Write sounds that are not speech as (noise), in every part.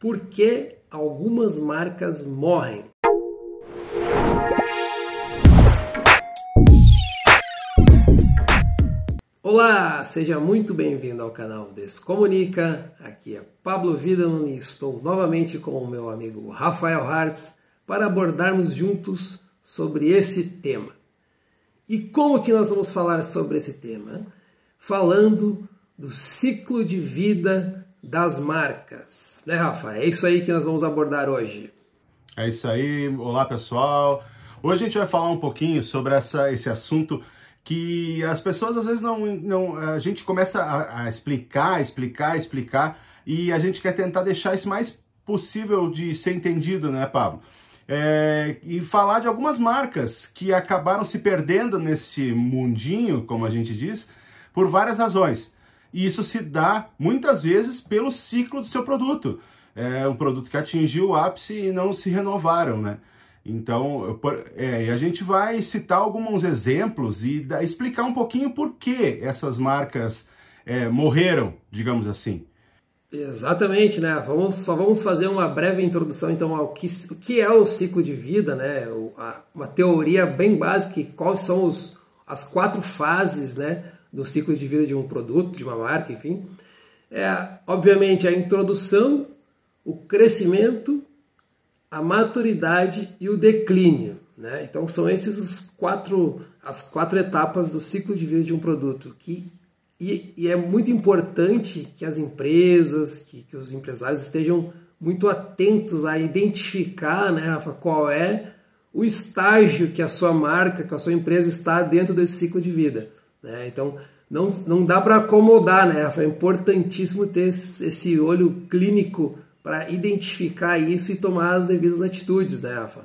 por que algumas marcas morrem. Olá, seja muito bem-vindo ao canal Descomunica. Aqui é Pablo Vidal e estou novamente com o meu amigo Rafael Hartz para abordarmos juntos sobre esse tema. E como que nós vamos falar sobre esse tema? Falando do ciclo de vida das marcas. Né, Rafa? É isso aí que nós vamos abordar hoje. É isso aí. Olá, pessoal. Hoje a gente vai falar um pouquinho sobre essa, esse assunto que as pessoas às vezes não, não a gente começa a, a, explicar, explicar, explicar e a gente quer tentar deixar isso mais possível de ser entendido, né, Pablo? É, e falar de algumas marcas que acabaram se perdendo nesse mundinho, como a gente diz, por várias razões. E isso se dá muitas vezes pelo ciclo do seu produto. É um produto que atingiu o ápice e não se renovaram, né? Então, é, a gente vai citar alguns exemplos e da, explicar um pouquinho por que essas marcas é, morreram, digamos assim. Exatamente, né? Vamos, só vamos fazer uma breve introdução então ao que, o que é o ciclo de vida, né? uma teoria bem básica, quais são os, as quatro fases, né? Do ciclo de vida de um produto, de uma marca, enfim. É, obviamente, a introdução, o crescimento, a maturidade e o declínio. Né? Então são esses os quatro, as quatro etapas do ciclo de vida de um produto que e, e é muito importante que as empresas, que, que, os empresários estejam muito atentos a identificar, né, Rafa, qual é o estágio que a sua marca, que a sua empresa está dentro desse ciclo de vida. Né? Então não, não dá para acomodar, né? É importantíssimo ter esse olho clínico para identificar isso e tomar as devidas atitudes, né, Rafa?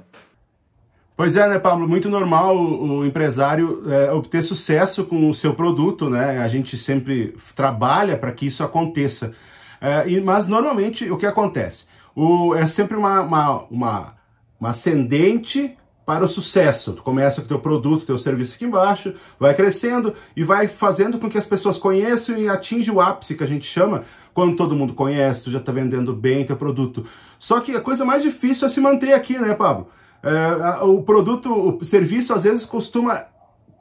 Pois é, né, Pablo? Muito normal o, empresário é, obter sucesso com o seu produto, né? A gente sempre trabalha para que isso aconteça. É, e, mas normalmente o que acontece? O, é sempre uma, uma, uma, uma ascendente para o sucesso. Tu começa com teu produto, teu serviço aqui embaixo, vai crescendo e vai fazendo com que as pessoas conheçam e atinja o ápice que a gente chama, quando todo mundo conhece, tu já está vendendo bem teu produto. Só que a coisa mais difícil é se manter aqui, né, Pablo? É, o produto, o serviço às vezes costuma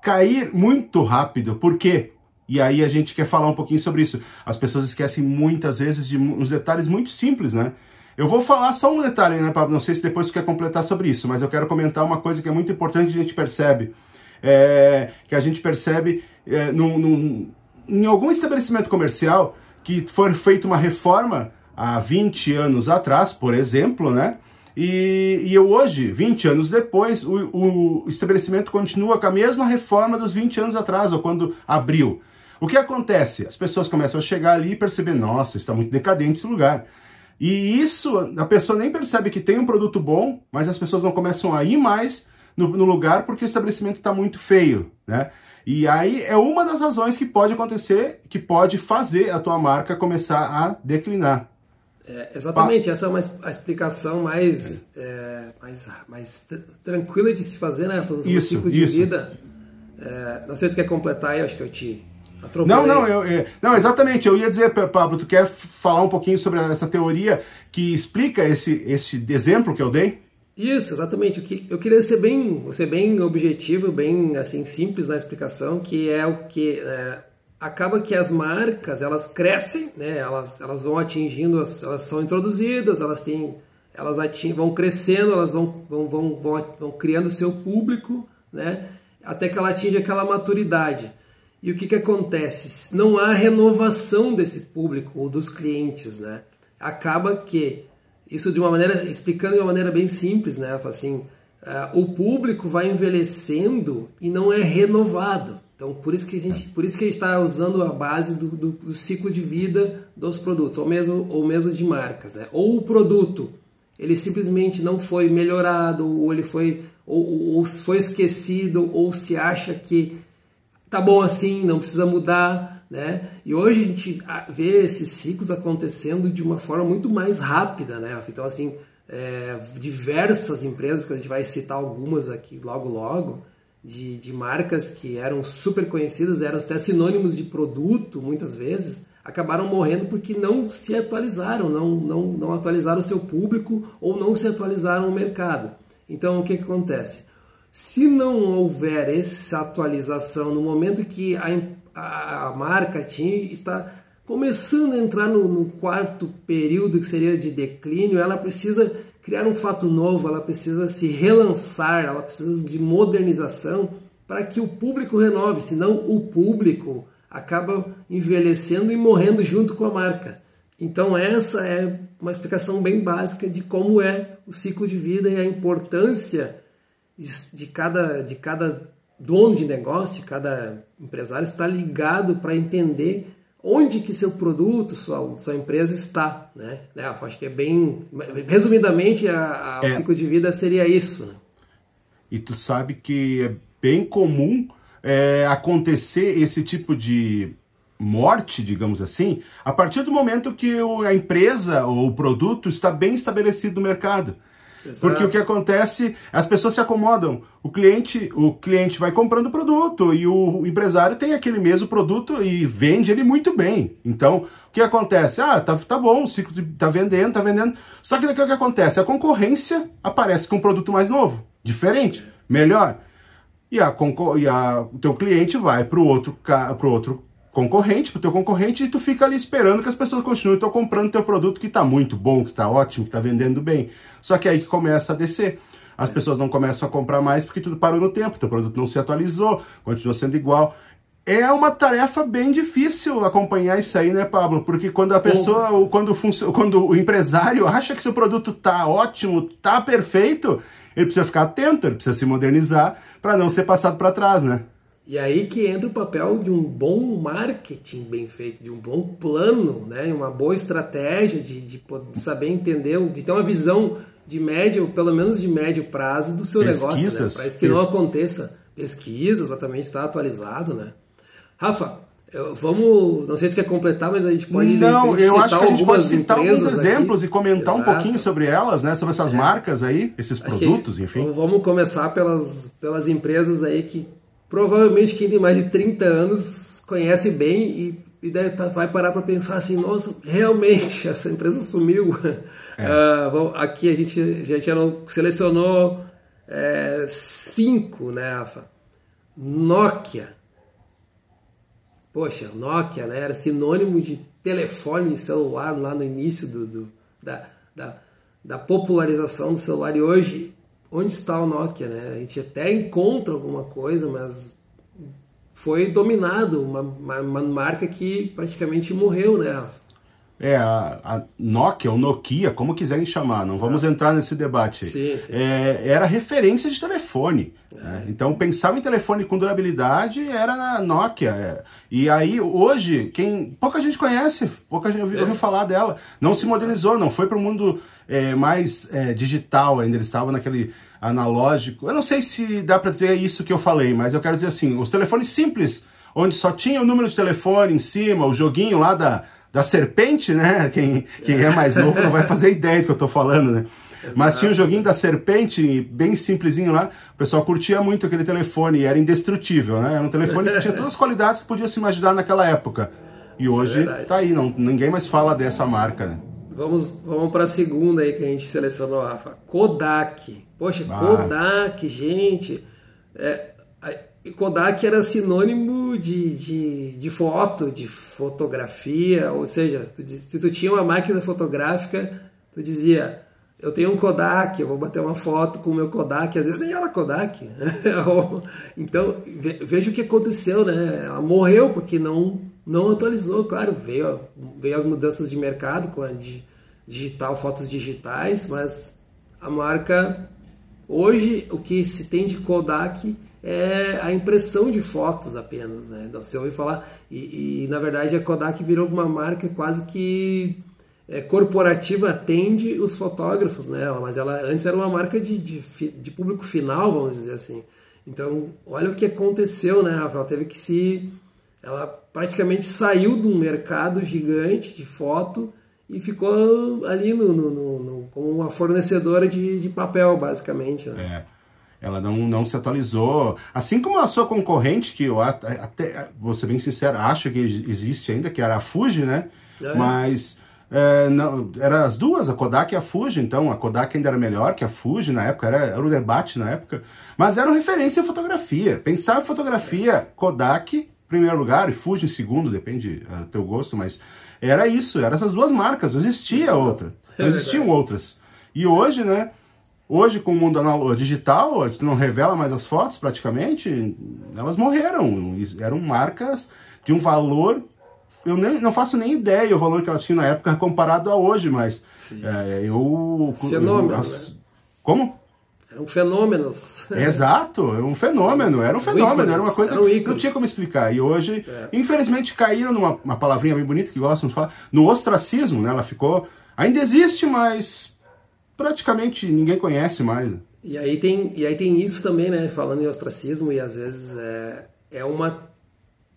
cair muito rápido. Por quê? E aí a gente quer falar um pouquinho sobre isso. As pessoas esquecem muitas vezes de uns detalhes muito simples, né? Eu vou falar só um detalhe, né, Pablo? Não sei se depois tu quer completar sobre isso, mas eu quero comentar uma coisa que é muito importante que a gente percebe. É, que a gente percebe é, num, num, em algum estabelecimento comercial que foi feita uma reforma há 20 anos atrás, por exemplo, né? E, e hoje, 20 anos depois, o, o estabelecimento continua com a mesma reforma dos 20 anos atrás, ou quando abriu. O que acontece? As pessoas começam a chegar ali e perceber, nossa, está muito decadente esse lugar. E isso, a pessoa nem percebe que tem um produto bom, mas as pessoas não começam a ir mais no, no lugar porque o estabelecimento está muito feio, né? E aí é uma das razões que pode acontecer, que pode fazer a tua marca começar a declinar. É, exatamente, essa é uma a explicação mais, é, mais, mais tranquila de se fazer, né? O isso, ciclo de isso. vida. É, não sei se tu quer completar aí, acho que eu te atropelei. Não, não, eu, eu, não, exatamente. Eu ia dizer, Pablo, tu quer falar um pouquinho sobre essa teoria que explica esse, esse exemplo que eu dei? Isso, exatamente. Eu queria ser bem, ser bem objetivo, bem assim simples na explicação, que é o que é, acaba que as marcas elas crescem, né? Elas, elas vão atingindo, elas são introduzidas, elas têm, elas atingem, vão crescendo, elas vão, vão, vão, vão, vão criando seu público, né? Até que ela atinge aquela maturidade. E o que, que acontece? Não há renovação desse público ou dos clientes, né? Acaba que isso de uma maneira, explicando de uma maneira bem simples, né? Assim, uh, o público vai envelhecendo e não é renovado. Então, por isso que a gente, por isso que está usando a base do, do, do, ciclo de vida dos produtos, ou mesmo, ou mesmo de marcas, né? Ou o produto, ele simplesmente não foi melhorado, ou ele foi, ou, ou foi esquecido, ou se acha que tá bom assim, não precisa mudar né? E hoje a gente vê esses ciclos acontecendo de uma forma muito mais rápida, né? Então, assim, é, diversas empresas, que a gente vai citar algumas aqui logo logo, de, de marcas que eram super conhecidas, eram até sinônimos de produto, muitas vezes, acabaram morrendo porque não se atualizaram, não, não, não atualizaram o seu público ou não se atualizaram o mercado. Então, o que, que acontece? Se não houver essa atualização no momento que a, a, marca está começando a entrar no, no quarto período que seria de declínio, ela precisa criar um fato novo, ela precisa se relançar, ela precisa de modernização para que o público renove, senão o público acaba envelhecendo e morrendo junto com a marca. Então essa é uma explicação bem básica de como é o ciclo de vida e a importância de cada, de cada dono de negócio, de cada empresário estar ligado para entender onde que seu produto, sua, sua empresa está, né? né acho que é bem, resumidamente, a, a, é. o ciclo de vida seria isso. Né? E tu sabe que é bem comum é, acontecer esse tipo de morte, digamos assim, a partir do momento que a empresa ou o produto está bem estabelecido no mercado. Exato. Porque o que acontece, as pessoas se acomodam. O cliente, o cliente vai comprando o produto e o empresário tem aquele mesmo produto e vende ele muito bem. Então, o que acontece? Ah, tá, tá bom, o ciclo de, tá vendendo, tá vendendo. Só que daqui o que acontece? A concorrência aparece com um produto mais novo, diferente, melhor. E, a, e a, o teu cliente vai para o outro, pro outro concorrente, pro teu concorrente, e tu fica ali esperando que as pessoas continuem tão comprando teu produto que está muito bom, que está ótimo, que está vendendo bem. Só que aí que começa a descer. As pessoas não começam a comprar mais porque tudo parou no tempo, teu produto não se atualizou, continua sendo igual. É uma tarefa bem difícil acompanhar isso aí, né, Pablo? Porque quando a pessoa, quando, quando o empresário acha que seu produto tá ótimo, tá perfeito, ele precisa ficar atento, ele precisa se modernizar para não ser passado para trás, né? E aí que entra o papel de um bom marketing bem feito, de um bom plano, né? uma boa estratégia de, de, saber entender, de ter uma visão de médio, pelo menos de médio prazo do seu Pesquisas, negócio, né? para isso que não aconteça. Pesquisa, exatamente, está atualizado, né? Rafa, eu, vamos, não sei se quer completar, mas a gente pode Não, eu acho que a gente pode citar alguns exemplos aqui. e comentar Exato. um pouquinho sobre elas, né? Sobre essas é. marcas aí, esses acho produtos, enfim. Vamos começar pelas, pelas empresas aí que provavelmente quem tem mais de 30 anos conhece bem e, e deve, tá, vai parar para pensar assim, nossa, realmente (laughs) essa empresa sumiu. (laughs) É. Uh, aqui a gente, a gente selecionou é, cinco, né, Rafa? Nokia. Poxa, Nokia né, era sinônimo de telefone celular lá no início do, do da, da, da popularização do celular e hoje onde está o Nokia, né? A gente até encontra alguma coisa, mas foi dominado, uma, uma, uma marca que praticamente morreu, né? É, a, a, Nokia, ou Nokia, como quiserem chamar, não vamos ah. entrar nesse debate. Sim, sim. É, era referência de telefone. É. Né? Então, pensava em telefone com durabilidade, era na Nokia. É. E aí, hoje, quem pouca gente conhece, pouca gente ouviu, é. ouviu falar dela. Não se modernizou, não foi para o mundo é, mais digital ainda, ele estava naquele analógico. Eu não sei se dá para dizer isso que eu falei, mas eu quero dizer assim, os telefones simples, onde só tinha o número de telefone em cima, o joguinho lá da, da serpente, né? Quem, quem é mais novo não vai fazer ideia do que eu estou falando, né? Mas tinha o joguinho da serpente, bem simplesinho lá. O pessoal curtia muito aquele telefone e era indestrutível, né? Era um telefone que tinha todas as qualidades que podia se imaginar naquela época. E hoje é tá aí, não, ninguém mais fala dessa marca, né? Vamos, vamos para a segunda aí que a gente selecionou, Rafa. Kodak. Poxa, ah. Kodak, gente. É, Kodak era sinônimo de, de, de, foto, de fotografia, ou seja, tu, tu, tu tinha uma máquina fotográfica, tu dizia, eu tenho um Kodak, eu vou bater uma foto com o meu Kodak, às vezes nem era Kodak. (laughs) então, veja o que aconteceu, né? Ela morreu porque não não atualizou, claro, veio, veio as mudanças de mercado com a digital, fotos digitais, mas a marca hoje o que se tem de Kodak é a impressão de fotos apenas, né? Então, você ouve falar e, e, na verdade a Kodak virou uma marca quase que é, corporativa atende os fotógrafos, né? Mas ela antes era uma marca de, de, de público final, vamos dizer assim. Então, olha o que aconteceu, né? Ela teve que se ela praticamente saiu de um mercado gigante de foto e ficou ali no, no, no, como uma fornecedora de, de papel, basicamente. Né? É. Ela não, não se atualizou. Assim como a sua concorrente, que eu até, vou ser bem sincero, acho que existe ainda, que era a Fuji, né? É. Mas é, não, era as duas, a Kodak e a Fuji, então a Kodak ainda era melhor que a Fuji na época, era, era o debate na época, mas eram referência à fotografia. Pensar em fotografia, Kodak primeiro lugar e Fuji em segundo, depende do uh, teu gosto, mas era isso, eram essas duas marcas, não existia outra, não existiam outras. E hoje, né, Hoje, com o mundo analógico, digital, que não revela mais as fotos praticamente, elas morreram. Eram marcas de um valor. Eu nem, não faço nem ideia o valor que elas tinham na época comparado a hoje, mas é, eu. Fenômeno. Eu, as, né? Como? Eram fenômenos. Exato, é um fenômeno, era um fenômeno, era uma coisa que não tinha como explicar. E hoje, é. infelizmente, caíram numa palavrinha bem bonita que gostam de falar, no ostracismo, né? Ela ficou. Ainda existe, mas praticamente ninguém conhece mais. E aí tem, e aí tem isso também, né? Falando em ostracismo, e às vezes é, é uma,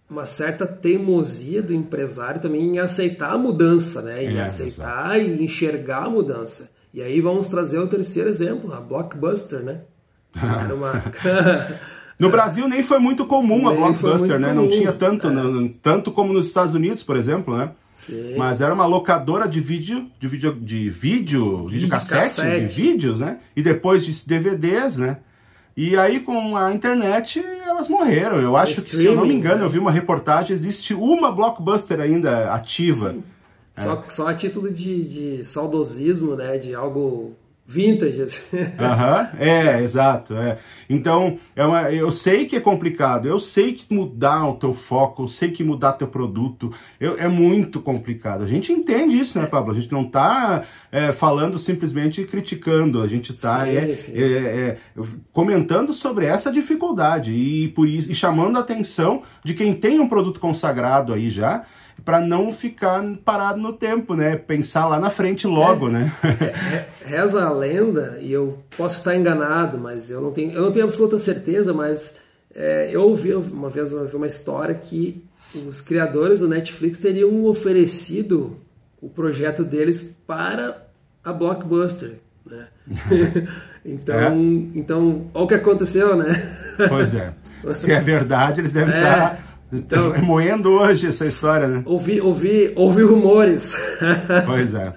uma certa teimosia do empresário também em aceitar a mudança, né? Em é, aceitar exato. e enxergar a mudança. E aí vamos trazer o terceiro exemplo, a Blockbuster, né? (laughs) Era uma... (laughs) No Brasil nem foi muito comum nem a Blockbuster, né? Comum. Não tinha tanto, é. tanto como nos Estados Unidos, por exemplo, né? Sim. Mas era uma locadora de vídeo, de vídeo, de vídeo, vídeo cassete, de vídeos, né? E depois de DVDs, né? E aí com a internet elas morreram. Eu acho que, se eu não me engano, né? eu vi uma reportagem, existe uma blockbuster ainda ativa. É. Só, só a título de, de saudosismo, né? De algo vintage. Aham, é, exato. É. Então, é uma, eu sei que é complicado, eu sei que mudar o teu foco, eu sei que mudar teu produto eu, é muito complicado. A gente entende isso, né, Pablo? A gente não está é, falando simplesmente criticando, a gente está é, é, é, comentando sobre essa dificuldade e, por isso, e chamando a atenção de quem tem um produto consagrado aí já, para não ficar parado no tempo, né? Pensar lá na frente logo, é, né? É, reza a lenda, e eu posso estar enganado, mas eu não tenho, eu não tenho absoluta certeza, mas é, eu ouvi uma vez uma, uma história que os criadores do Netflix teriam oferecido o projeto deles para a Blockbuster, né? (laughs) então, é. então, olha o que aconteceu, né? Pois é. (laughs) Se é verdade, eles devem é. estar então, é moendo hoje essa história, né? Ouvi, ouvi, ouvi rumores. Pois é.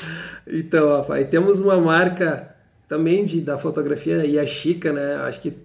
(laughs) então, rapaz, temos uma marca também de, da fotografia Yashica, né? Acho que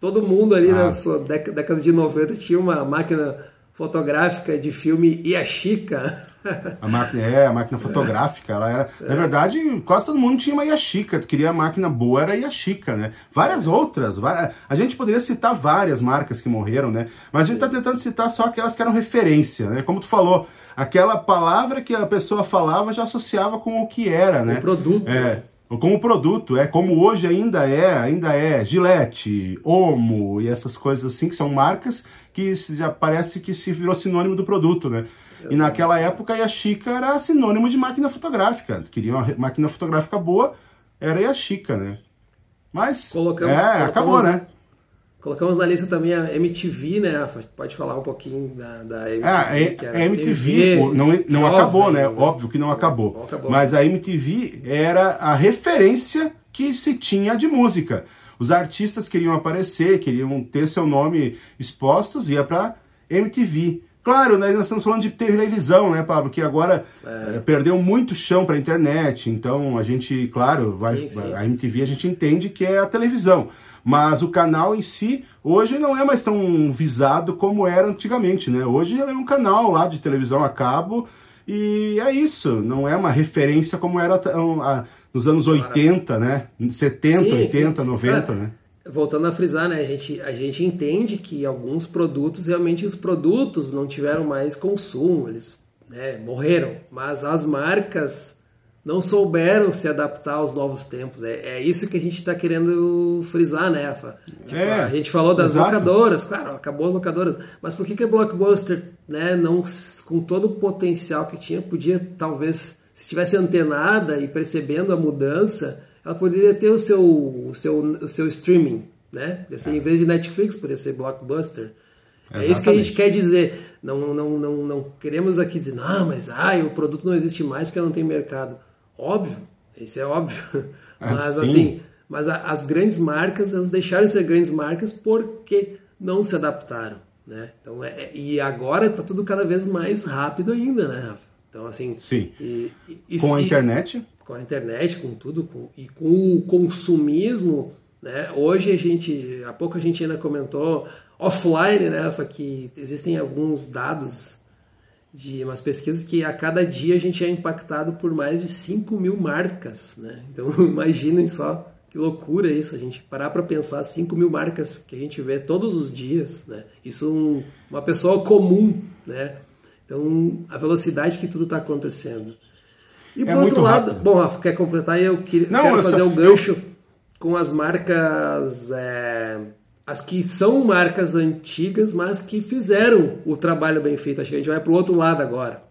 todo mundo ali ah. na sua década de 90 tinha uma máquina fotográfica de filme Yashica. (laughs) A máquina, é, a máquina fotográfica, ela era. É. Na verdade, quase todo mundo tinha uma Yashica. Queria a máquina boa, era a Yashica, né? Várias outras. Várias, a gente poderia citar várias marcas que morreram, né? Mas a gente está tentando citar só aquelas que eram referência, né? Como tu falou, aquela palavra que a pessoa falava já associava com o que era, né? O produto. É. Como produto, é como hoje ainda é, ainda é Gillette, Omo e essas coisas assim, que são marcas que já parece que se virou sinônimo do produto, né? E naquela época a Yashica era sinônimo de máquina fotográfica. Queria uma máquina fotográfica boa, era a Yashica, né? Mas colocamos, é, colocamos, acabou, né? Colocamos na lista também a MTV, né? Pode falar um pouquinho da, da MTV. Ah, a, a MTV pô, não, não acabou, né? né? Óbvio que não acabou. Não acabou. Mas a MTV era a referência que se tinha de música. Os artistas queriam aparecer, queriam ter seu nome expostos, ia para MTV. Claro, nós estamos falando de televisão, né, Pablo? Que agora é. É, perdeu muito chão para a internet. Então a gente, claro, vai, sim, sim. a MTV a gente entende que é a televisão. Mas o canal em si, hoje não é mais tão visado como era antigamente, né? Hoje ele é um canal lá de televisão a cabo e é isso. Não é uma referência como era nos anos 80, né? 70, sim, 80, 90, né? voltando a frisar, né, a gente, a gente entende que alguns produtos, realmente os produtos não tiveram mais consumo, eles né, morreram, mas as marcas não souberam se adaptar aos novos tempos. É, é isso que a gente está querendo frisar, né, Afa? Tipo, é, a gente falou das exato. locadoras, claro, acabou as locadoras, mas por que, que a Blockbuster, né, não, com todo o potencial que tinha, podia talvez, se estivesse antenada e percebendo a mudança, ela poderia ter o seu, o seu, o seu streaming, né? Ser, é. Em vez de Netflix, poderia ser Blockbuster. Exatamente. É isso que a gente quer dizer. Não, não, não, não queremos aqui dizer, não, mas ai, o produto não existe mais porque não tem mercado. Óbvio, isso é óbvio. É, (laughs) mas sim. assim, Mas a, as grandes marcas, elas deixaram de ser grandes marcas porque não se adaptaram, né? Então, é e agora está tudo cada vez mais rápido ainda, né, Rafa? Então, assim... Sim. E, e, com se, a internet? Com a internet, com tudo, com, e com o consumismo, né? Hoje a gente, há pouco a gente ainda comentou offline, né, Rafa, que existem alguns dados de umas pesquisas que a cada dia a gente é impactado por mais de 5 mil marcas, né? Então (laughs) imaginem só que loucura isso, a gente parar para pensar 5 mil marcas que a gente vê todos os dias, né? Isso um, uma pessoa comum, né? Então a velocidade que tudo está acontecendo. E é por outro lado, rápido. bom, Rafa, quer completar? Eu, queria, Não, quero eu fazer só, um gancho eu... com as marcas... É as que são marcas antigas, mas que fizeram o trabalho bem feito. Acho que a gente vai para o outro lado agora.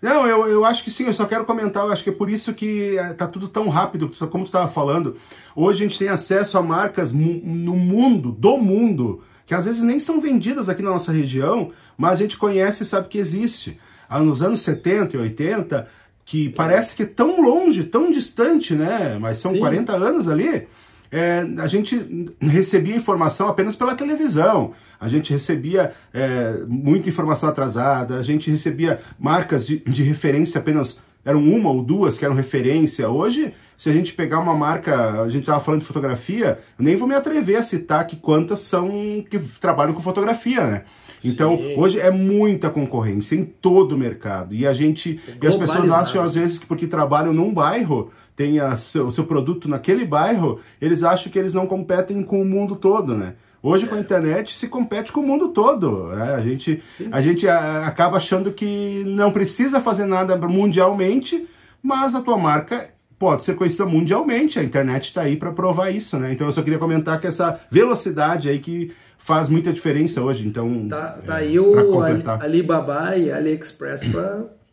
Não, eu, eu acho que sim, eu só quero comentar, eu acho que é por isso que eh, tá tudo tão rápido, como tu estava falando. Hoje a gente tem acesso a marcas no mundo, do mundo, que às vezes nem são vendidas aqui na nossa região, mas a gente conhece e sabe que existe. Ah, nos anos 70 e 80, que parece que é tão longe, tão distante, né? Mas são sim. 40 anos ali é, a gente recebia informação apenas pela televisão, a gente recebia é, muita informação atrasada, a gente recebia marcas de, de referência apenas, eram uma ou duas que eram referência. Hoje, se a gente pegar uma marca, a gente estava falando de fotografia, eu nem vou me atrever a citar que quantas são que trabalham com fotografia, né? Então, Sim. hoje é muita concorrência em todo o mercado. E a gente. E as pessoas acham, às vezes, que porque trabalham num bairro, tem o seu, seu produto naquele bairro, eles acham que eles não competem com o mundo todo, né? Hoje com a internet se compete com o mundo todo. Né? A gente, a gente acaba achando que não precisa fazer nada mundialmente, mas a tua marca pode ser conhecida mundialmente. A internet está aí para provar isso, né? Então eu só queria comentar que essa velocidade aí que faz muita diferença hoje. Então tá, tá é, aí o Alibaba e AliExpress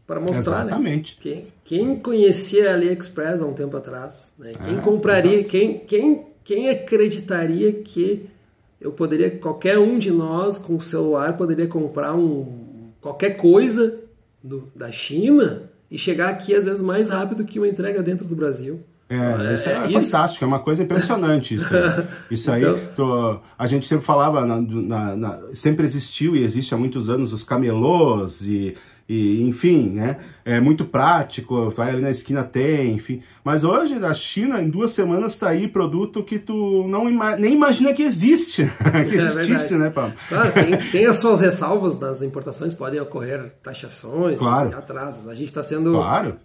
para mostrar, né? Exatamente. né? Quem, quem conhecia AliExpress há um tempo atrás, né? Quem é, compraria, quem, quem, quem acreditaria que eu poderia, qualquer um de nós com o celular poderia comprar um qualquer coisa do, da China e chegar aqui às vezes mais rápido que uma entrega dentro do Brasil. É, isso é, é fantástico, é uma coisa impressionante isso. (laughs) Isso aí, então... tô, a gente sempre falava, na, na, na, sempre existiu e existe há muitos anos os camelôs e e enfim, né? É muito prático, vai ali na esquina tem, enfim. Mas hoje a China em duas semanas está aí produto que tu não ima nem imagina que existe, (laughs) que é existisse, é né, Paulo? Claro, tem, tem, as suas ressalvas das importações, podem ocorrer taxações, claro. atrasos. A gente está sendo claro.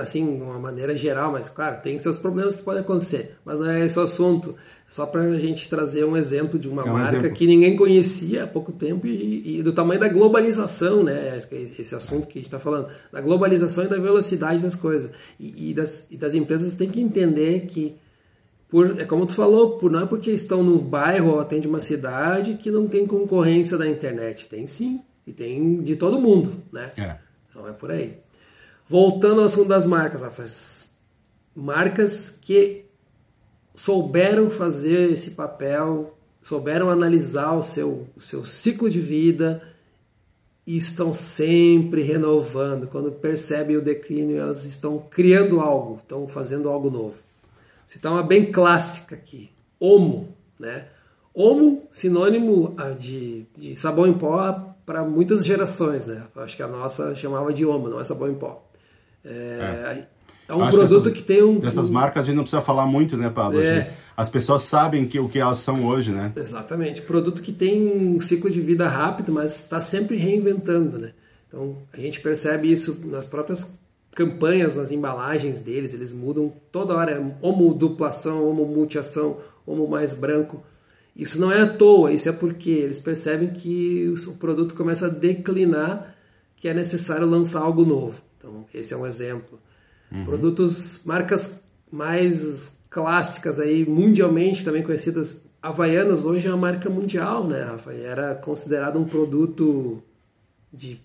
assim, de uma maneira geral, mas claro, tem seus problemas que podem acontecer, mas não é esse o assunto. Só para a gente trazer um exemplo de uma é um marca exemplo. que ninguém conhecia há pouco tempo e, e, do tamanho da globalização, né? Esse assunto que a gente está falando, da globalização e da velocidade das coisas. E, e, das, e das empresas têm que entender que, por, é como tu falou, por, não é porque estão no bairro ou atende uma cidade que não tem concorrência da internet. Tem sim, e tem de todo mundo, né? É. Então é por aí. Voltando ao assunto das marcas, Rafa, marcas que souberam fazer esse papel, souberam analisar o seu, o seu ciclo de vida e estão sempre renovando. Quando percebem o declínio, elas estão criando algo, estão fazendo algo novo. Citar uma bem clássica aqui, Omo, né? Omo, sinônimo ah, de, de sabão em pó para muitas gerações, né? Acho que a nossa chamava de Omo, não é sabão em pó. É, é. É um Acho produto que tem um. Dessas marcas a gente não precisa falar muito, né, Pablo? É. As pessoas sabem que, o que elas são hoje, né? Exatamente. Produto que tem um ciclo de vida rápido, mas está sempre reinventando, né? Então a gente percebe isso nas próprias campanhas, nas embalagens deles, eles mudam toda hora, homo duplação, homo multiação, homo mais branco. Isso não é à toa, isso é porque eles percebem que o produto começa a declinar, que é necessário lançar algo novo. Então, esse é um exemplo. Uhum. Produtos, marcas mais clássicas aí, mundialmente também conhecidas. Havaianas hoje é uma marca mundial, né, Rafa? Era considerado um produto de,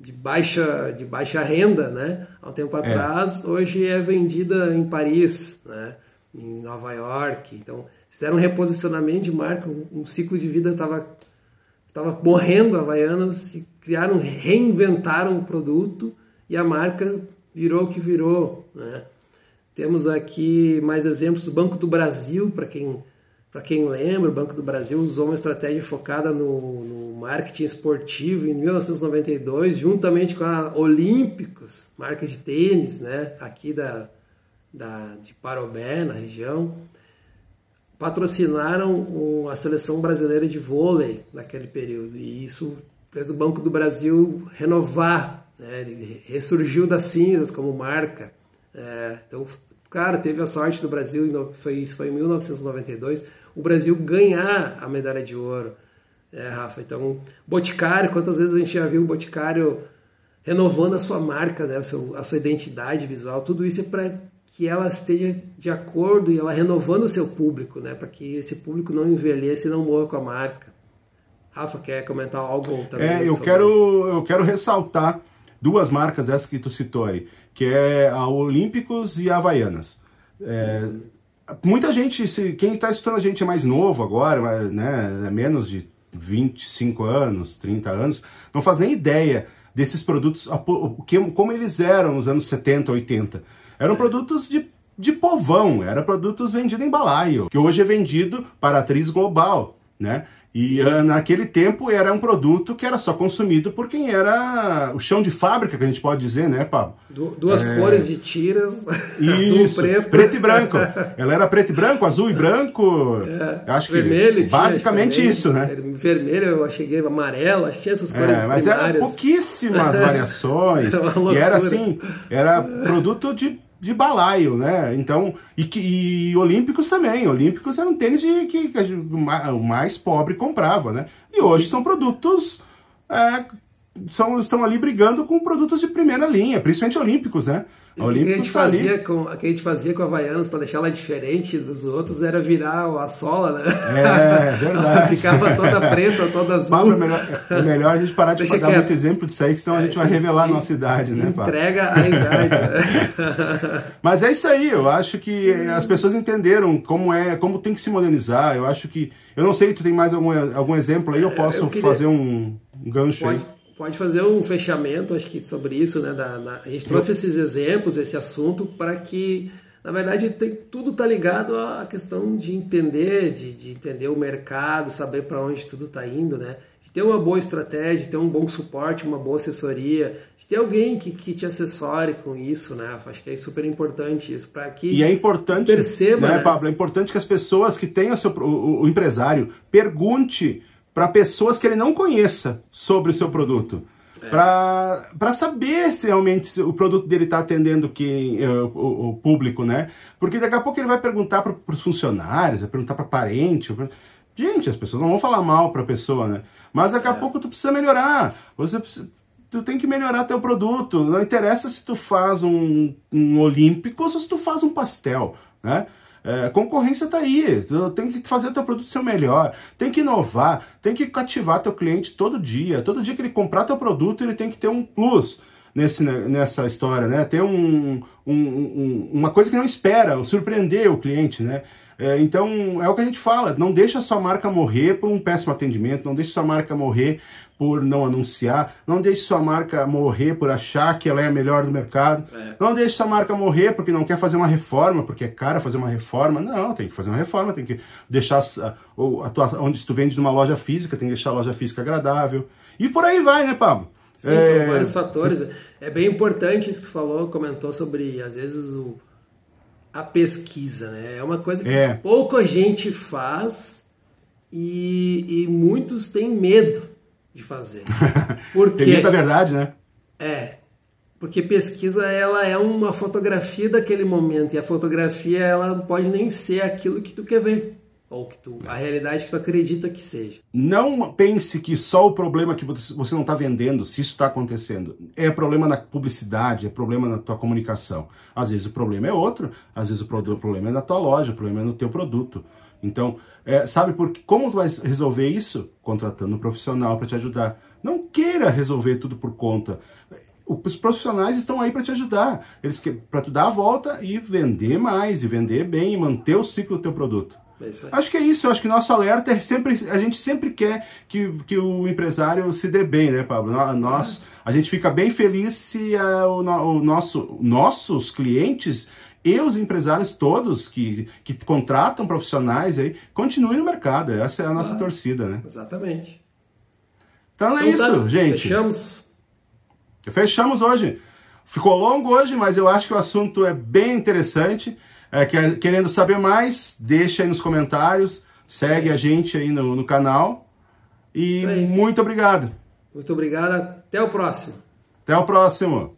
de, baixa, de baixa renda, né? Há um tempo é. atrás, hoje é vendida em Paris, né? Em Nova York. Então, fizeram um reposicionamento de marca, um, ciclo de vida estava tava morrendo Havaianas e criaram, reinventaram o produto e a marca virou o que virou, né? Temos aqui mais exemplos do Banco do Brasil, para quem, quem lembra, o Banco do Brasil usou uma estratégia focada no, no marketing esportivo em 1992, juntamente com a Olímpicos, marca de tênis, né, aqui da, da, de Parobé, na região, patrocinaram a seleção brasileira de vôlei naquele período. E isso fez o Banco do Brasil renovar, né? ele ressurgiu das cinzas como marca. É, então, cara, teve a sorte do Brasil, foi, isso foi em 1992, o Brasil ganhar a medalha de ouro. É, Rafa, então, Boticário, quantas vezes a gente já viu o Boticário renovando a sua marca, né, a, sua, a sua identidade visual, tudo isso é para que ela esteja de acordo e ela renovando o seu público, né, para que esse público não envelheça e não morra com a marca. Rafa, quer comentar algo também? É, eu quero, eu quero ressaltar duas marcas essas que tu citou aí, que é a Olímpicos e a Havaianas. É, muita gente, se, quem está estudando a gente é mais novo agora, né, é menos de 25 anos, 30 anos, não faz nem ideia desses produtos, como eles eram nos anos 70, 80. Eram produtos de, de povão, eram produtos vendidos em balaio, que hoje é vendido para atriz global, né? E uh, naquele tempo era um produto que era só consumido por quem era o chão de fábrica, que a gente pode dizer, né, Pablo? Du duas é... cores de tiras, (laughs) Isso, azul preto. preto e branco. (laughs) Ela era preto e branco, azul e branco. É, acho que vermelho, basicamente vermelho, isso, né? Vermelho, eu cheguei amarelo, achei essas cores é, Mas eram pouquíssimas (laughs) variações. era e era assim, era produto de de balaio, né? Então, e, e Olímpicos também. Olímpicos era um tênis de, que, que o mais pobre comprava, né? E hoje são produtos é, são, estão ali brigando com produtos de primeira linha, principalmente olímpicos, né? O que, a gente tá fazia com, que a gente fazia com a Havaianas para deixar ela diferente dos outros era virar a sola, né? É, (laughs) verdade. ficava toda preta, toda azul. Pablo, é, melhor, é melhor a gente parar de Deixa dar quieto. muito exemplo disso aí, que senão é, a gente vai revelar a nossa idade, né, Pablo? Entrega a idade, né? (laughs) Mas é isso aí, eu acho que as pessoas entenderam como é, como tem que se modernizar. Eu acho que. Eu não sei, tu tem mais algum, algum exemplo aí? Eu posso eu queria... fazer um, um gancho Pode. aí pode fazer um fechamento, acho que sobre isso, né? Da, da, a gente trouxe esses exemplos, esse assunto, para que, na verdade, tem, tudo está ligado à questão de entender, de, de entender o mercado, saber para onde tudo está indo, né? De ter uma boa estratégia, de ter um bom suporte, uma boa assessoria, de ter alguém que, que te assessore com isso, né? Acho que é super importante isso, para que e é importante, perceba, né, né, Pablo? É importante que as pessoas que tenham o, seu, o, o empresário pergunte para pessoas que ele não conheça sobre o seu produto. É. Para saber se realmente o produto dele está atendendo quem, eh, o, o, público, né? Porque daqui a pouco ele vai perguntar para os funcionários, vai perguntar para parente. Pra... Gente, as pessoas não vão falar mal para a pessoa, né? Mas daqui a é. pouco tu precisa melhorar. Você precisa, tu tem que melhorar teu produto. Não interessa se tu faz um, um olímpico ou se tu faz um pastel, né? É, concorrência está aí, tu tem que fazer o teu produto ser melhor, tem que inovar, tem que cativar teu cliente todo dia. Todo dia que ele comprar teu produto, ele tem que ter um plus nesse, nessa história, né? Ter um, um, um, uma coisa que não espera, surpreender o cliente, né? É, então, é o que a gente fala, não deixa a sua marca morrer por um péssimo atendimento, não deixa sua marca morrer por não anunciar, não deixe sua marca morrer por achar que ela é a melhor do mercado, é. não deixe sua marca morrer porque não quer fazer uma reforma, porque é cara fazer uma reforma. Não, tem que fazer uma reforma, tem que deixar a, a tua, onde tu vende numa loja física, tem que deixar a loja física agradável. E por aí vai, né, Pablo? Sim, é... são vários fatores. É bem importante isso que tu falou, comentou sobre, às vezes, o, a pesquisa, né? É uma coisa que é. pouca gente faz e, e muitos têm medo de fazer. (laughs) Porque, Tem muita verdade, né? É. Porque pesquisa ela é uma fotografia daquele momento e a fotografia ela pode nem ser aquilo que tu quer ver ou que tu a realidade que tu acredita que seja. Não pense que só o problema que você não está vendendo, se isso está acontecendo, é problema na publicidade, é problema na tua comunicação. Às vezes o problema é outro, às vezes o problema é na tua loja, o problema é no teu produto. Então, é, sabe por como tu vai resolver isso? Contratando um profissional para te ajudar. Não queira resolver tudo por conta. Os profissionais estão aí para te ajudar. Eles para tu dar a volta e vender mais, e vender bem, e manter o ciclo do teu produto. É acho que é isso, acho que nosso alerta é sempre, a gente sempre quer que, que o empresário se dê bem, né, Pablo? Nós, a gente fica bem feliz se uh, o, o nosso, nossos clientes e os empresários todos que, que contratam profissionais aí continuem no mercado. Essa é a nossa torcida, né? Exatamente. Então é Então tá, isso, gente. Fechamos. Fechamos hoje. Ficou longo hoje, mas eu acho que o assunto é bem interessante. É, quer- querendo saber mais, deixa aí nos comentários, segue a gente aí no, no canal. E muito obrigado. Muito obrigado. Até o próximo. Até o próximo.